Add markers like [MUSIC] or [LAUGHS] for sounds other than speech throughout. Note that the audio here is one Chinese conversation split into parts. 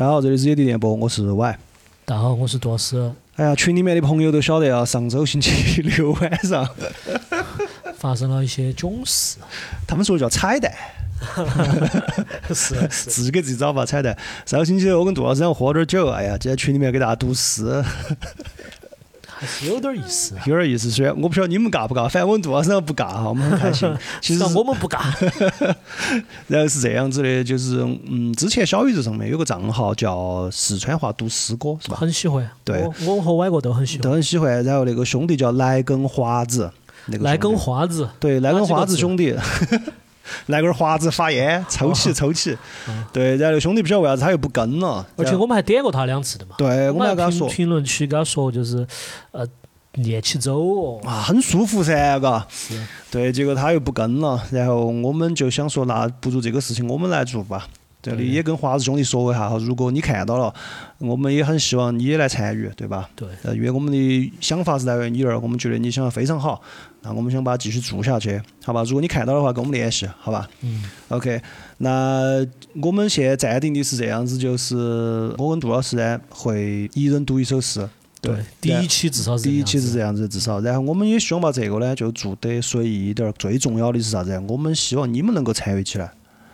大家好，这里是野地电波，我是 Y。大家好，我是多斯。哎呀，群里面的朋友都晓得啊，上周星期六晚上发生了一些囧事，他们说叫彩蛋，[LAUGHS] 是是，自己给自己找把彩蛋。上个星期我跟杜老师两个喝点酒，哎呀，就在群里面给大家读诗，有点意思。有点意思。虽然我不晓得你们尬不尬，反正我们杜老师不尬哈，我们很开心。[LAUGHS] 其实我们不尬。[LAUGHS] 然后是这样子的，就是嗯，之前小宇宙上面有个账号叫四川话读诗歌，是吧？很喜欢。对，我和歪哥都很喜欢。都很喜欢。然后那个兄弟叫来根华子，那个来根华子。对，来根华子兄弟。[LAUGHS] [LAUGHS] 来根华子发烟，抽起抽起。对，然后兄弟不晓得为啥子他又不跟了。而且我们还点过他两次的嘛。对，我们还跟他说。评论区跟他说，就是呃，练起走哦。啊，很舒服噻，嘎。是。对，结果他又不跟了，然后我们就想说，那不如这个事情我们来做吧。这里也跟华子兄弟说一下哈，如果你看到了，我们也很希望你也来参与，对吧？对。呃，因为我们的想法是来源于你那儿，我们觉得你想法非常好，那我们想把它继续做下去，好吧？如果你看到的话，跟我们联系，好吧？嗯。OK，那我们现在暂定的是这样子，就是我跟杜老师呢会一人读一首诗。对。第一期至少是。第一期是这样子，至少，然后我们也希望把这个呢就做得随意一点儿。最重要的是啥子？我们希望你们能够参与起来。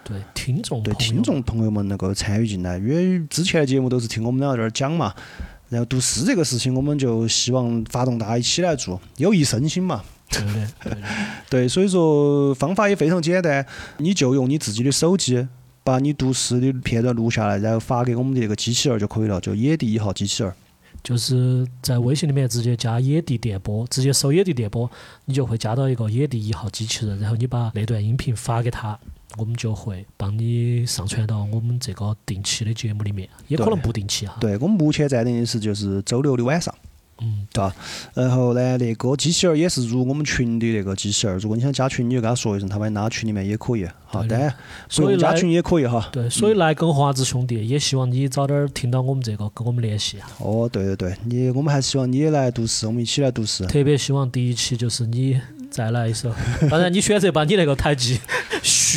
对听众对听众朋友们能够参与进来，因为之前的节目都是听我们两个在那儿讲嘛，然后读诗这个事情，我们就希望发动大家一起来做，有益身心嘛。对的，[LAUGHS] 对。对，所以说方法也非常简单，你就用你自己的手机把你读诗的片段录下来，然后发给我们的那个机器人就可以了，就野地一号机器人。就是在微信里面直接加野地电波，直接搜野地电波，你就会加到一个野地一号机器人，然后你把那段音频发给他。我们就会帮你上传到我们这个定期的节目里面，也可能不定期哈。对我们目前暂定的是就是周六的晚上，嗯，对吧？然后呢，那个机器人也是入我们群的那个机器人，如果你想加群，你就跟他说一声，他把你拉群里面也可以。好，当然所以加群也可以哈。对，所以来跟华子兄弟，也希望你早点听到我们这个，跟我们联系。哦，对对对，你我们还希望你也来读诗，我们一起来读诗。特别希望第一期就是你。再来一首，当然你选择把你那个台机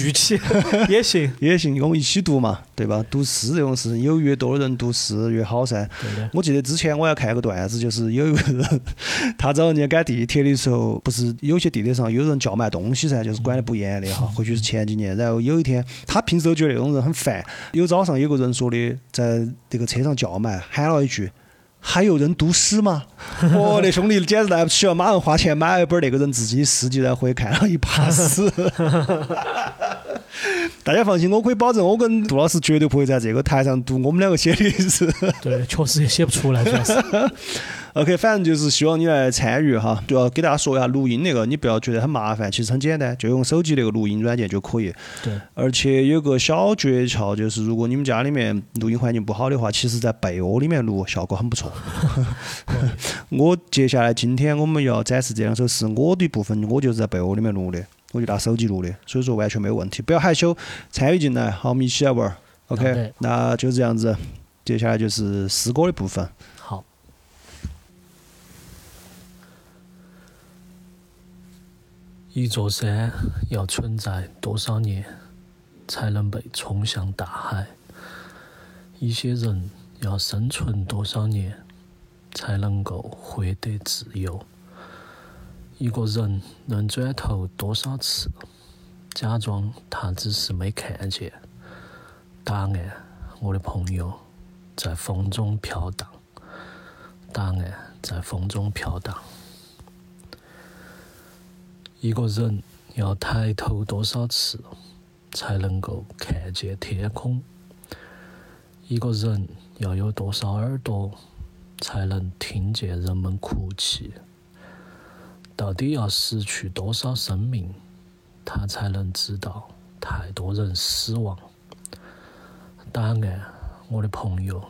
续起 [LAUGHS] 也行，也行，我们一起读嘛，对吧？读诗这种事情，有越多人读诗越好噻。我记得之前我要看个段子，就是有一个人，他找人家赶地铁的时候，不是有些地铁上有人叫卖东西噻，就是管得不严的哈。或许是前几年，然后有一天，他平时都觉得那种人很烦。有早上有个人说的，在这个车上叫卖，喊了一句。还有人读诗吗？我 [LAUGHS] 那兄弟简直来不起了，马上花钱买了一本那个人自己的诗集，然后回去看了一把诗。[LAUGHS] 大家放心，我可以保证，我跟杜老师绝对不会在这个台上读我们两个写的是。[LAUGHS] 对，确实也写不出来，主要是。[LAUGHS] OK，反正就是希望你来参与哈，就要给大家说一下录音那个，你不要觉得很麻烦，其实很简单，就用手机那个录音软件就可以。对。而且有个小诀窍，就是如果你们家里面录音环境不好的话，其实在被窝里面录效果很不错。[LAUGHS] 我接下来今天我们要展示这两首诗，我的部分我就是在被窝里面录的，我就拿手机录的，所以说完全没有问题，不要害羞，参与进来，好，我们一起来玩儿。OK，那就这样子，接下来就是诗歌的部分。好一座山要存在多少年，才能被冲向大海？一些人要生存多少年，才能够获得自由？一个人能转头多少次，假装他只是没看见？答案，我的朋友，在风中飘荡。答案，在风中飘荡。一个人要抬头多少次，才能够看见天空？一个人要有多少耳朵，才能听见人们哭泣？到底要失去多少生命，他才能知道太多人死亡？答案，我的朋友，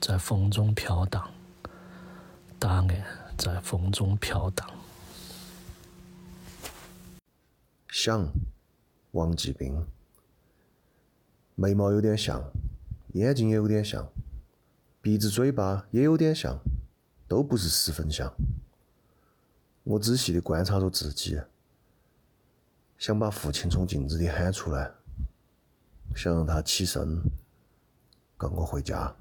在风中飘荡。答案，在风中飘荡。想，王继兵，眉毛有点像，眼睛也有点像，鼻子嘴巴也有点像，都不是十分像。我仔细的观察着自己，想把父亲从镜子里喊出来，想让他起身，跟我回家。